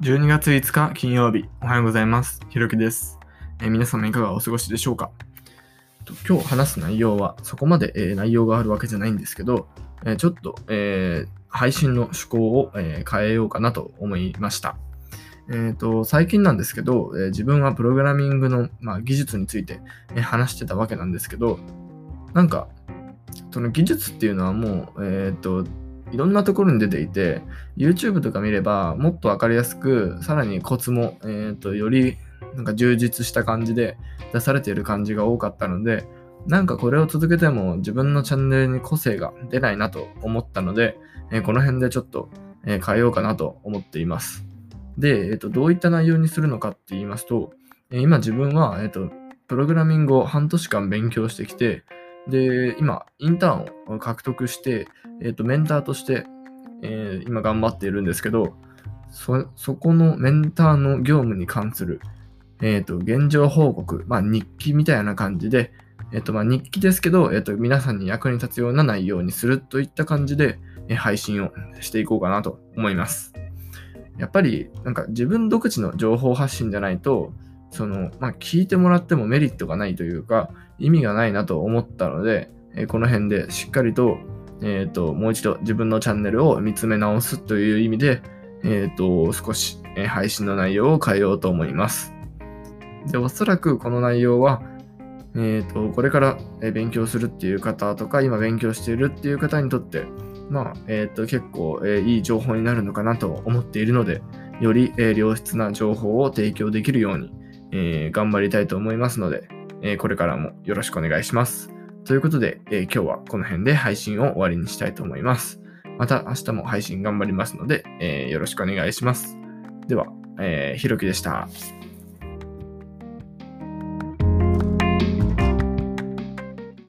12月5日金曜日、おはようございます。ひろきです、えー皆様いかがお過ごしでしょうか？今日話す内容は、そこまで、えー内容があるわけじゃないんですけど、えーちょっと、え配信の趣向を、え変えようかなと思いました。えーと最近なんですけど、え自分はプログラミングの、まあ、技術について、え話してたわけなんですけど、なんか、その技術っていうのはもう、えっ、と、いろんなところに出ていて、YouTube とか見ればもっとわかりやすく、さらにコツも、えっ、と、よりなんか充実した感じで出されている感じが多かったので、なんかこれを続けても自分のチャンネルに個性が出ないなと思ったので、えーこの辺でちょっと、えー変えようかなと思っています。で、えっ、と、どういった内容にするのかって言いますと、えー今自分は、えっ、と、プログラミングを半年間勉強してきて、で、今、インターンを獲得して、えっ、と、メンターとして、えー今頑張っているんですけど、そ、そこのメンターの業務に関する、えっ、と、現状報告、まあ、日記みたいな感じで、えっ、と、まあ、日記ですけど、えっ、と、皆さんに役に立つような内容にするといった感じで、え配信をしていこうかなと思います。やっぱり、なんか自分独自の情報発信じゃないと、その、まあ、聞いてもらってもメリットがないというか、意味がないなと思ったので、えこの辺でしっかりと、えっ、と、もう一度自分のチャンネルを見つめ直すという意味で、えっ、と、少し、え配信の内容を変えようと思います。で、おそらくこの内容は、えっ、と、これから勉強するっていう方とか、今勉強しているっていう方にとって、まあ、えっ、と、結構、えいい情報になるのかなと思っているので、より、え良質な情報を提供できるように、えー頑張りたいと思いますので、えーこれからもよろしくお願いします。ということで、えー今日はこの辺で配信を終わりにしたいと思います。また明日も配信頑張りますので、えよろしくお願いします。では、えーひろきでした。